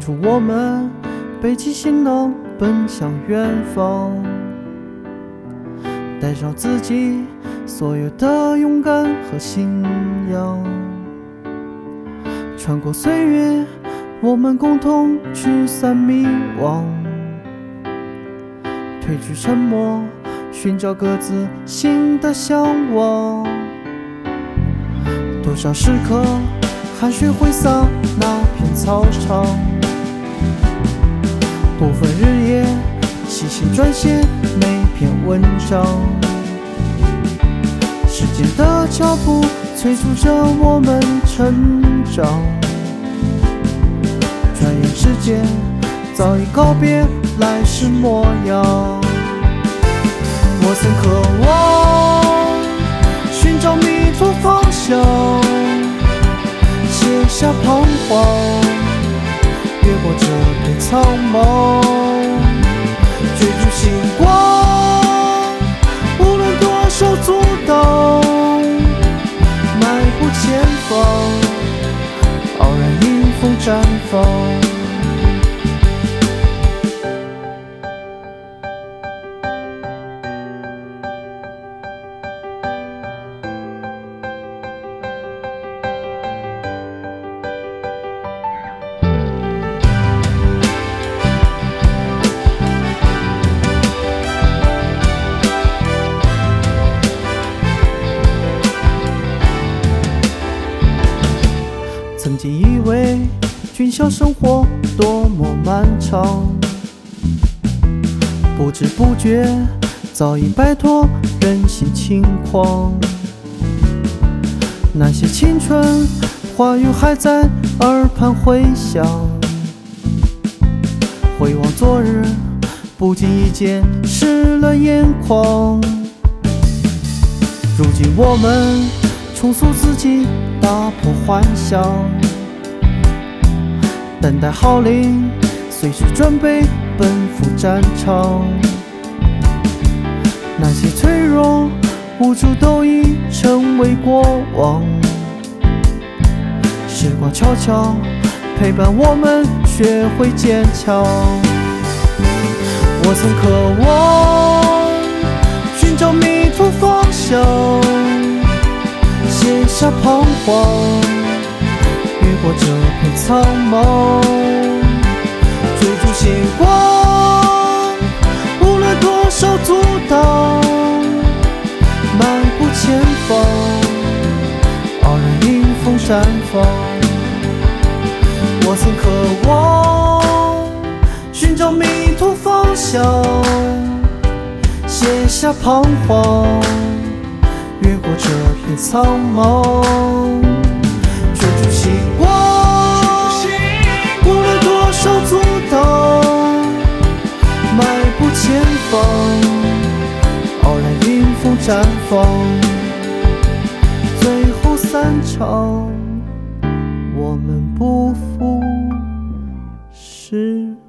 初我们背起行囊，奔向远方，带上自己所有的勇敢和信仰。穿过岁月，我们共同驱散迷惘，褪去沉默，寻找各自新的向往。多少时刻，汗水挥洒那片操场，撰写每篇文章。时间的脚步催促着我们成长，转眼之间，早已告别来时模样。我曾渴望寻找迷途方步前方，傲然迎风绽放。曾经以为军校生活多么漫长，不知不觉早已摆脱人心轻狂。那些青春话语还在耳畔回响，回望昨日，不经意间湿了眼眶。如今我们重塑自己，打破幻想，等待号令，随时准备奔赴战场。那些脆弱无助都已成为过往，时光悄悄陪伴我们学会坚强。我曾渴望寻找迷途方向。卸下彷徨，苍茫，追逐星光，无论多少阻挡，漫步前方，傲然迎风绽放。我曾渴望寻找迷途方向，卸下彷徨。越过这片苍茫，绽放，最后散场，我们不负时光。